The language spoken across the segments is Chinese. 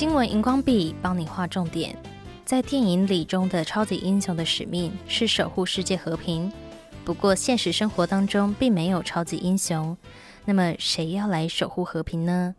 新闻荧光笔帮你画重点。在电影里中的超级英雄的使命是守护世界和平，不过现实生活当中并没有超级英雄。那么谁要来守护和平呢？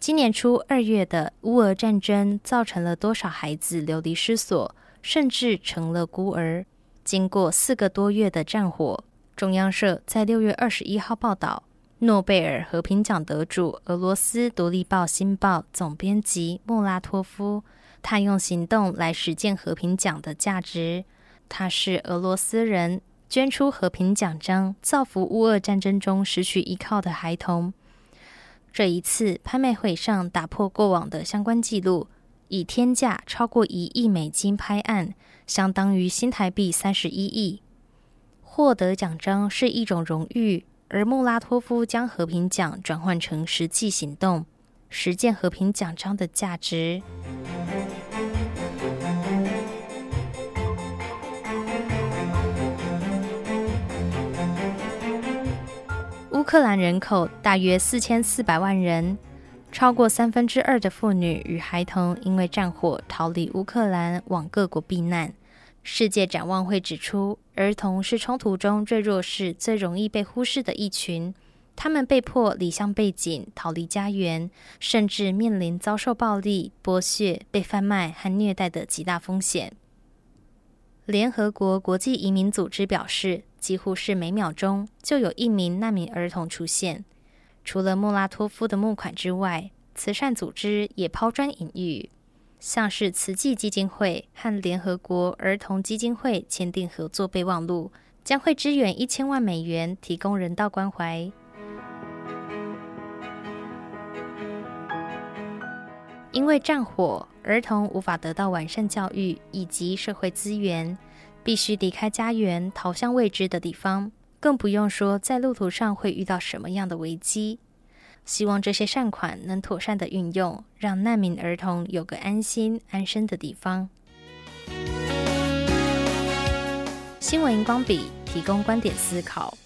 今年初二月的乌俄战争造成了多少孩子流离失所，甚至成了孤儿？经过四个多月的战火，中央社在六月二十一号报道，诺贝尔和平奖得主、俄罗斯独立报《新报》总编辑莫拉托夫。他用行动来实践和平奖的价值。他是俄罗斯人，捐出和平奖章，造福乌俄战争中失去依靠的孩童。这一次拍卖会上打破过往的相关记录，以天价超过一亿美金拍案，相当于新台币三十一亿。获得奖章是一种荣誉，而穆拉托夫将和平奖转换成实际行动，实践和平奖章的价值。乌克兰人口大约四千四百万人，超过三分之二的妇女与孩童因为战火逃离乌克兰，往各国避难。世界展望会指出，儿童是冲突中最弱势、最容易被忽视的一群。他们被迫离乡背井，逃离家园，甚至面临遭受暴力、剥削、被贩卖和虐待的极大风险。联合国国际移民组织表示，几乎是每秒钟就有一名难民儿童出现。除了莫拉托夫的募款之外，慈善组织也抛砖引玉，像是慈济基金会和联合国儿童基金会签订合作备忘录，将会支援一千万美元，提供人道关怀。因为战火，儿童无法得到完善教育以及社会资源。必须离开家园，逃向未知的地方，更不用说在路途上会遇到什么样的危机。希望这些善款能妥善的运用，让难民儿童有个安心安身的地方。新闻荧光笔提供观点思考。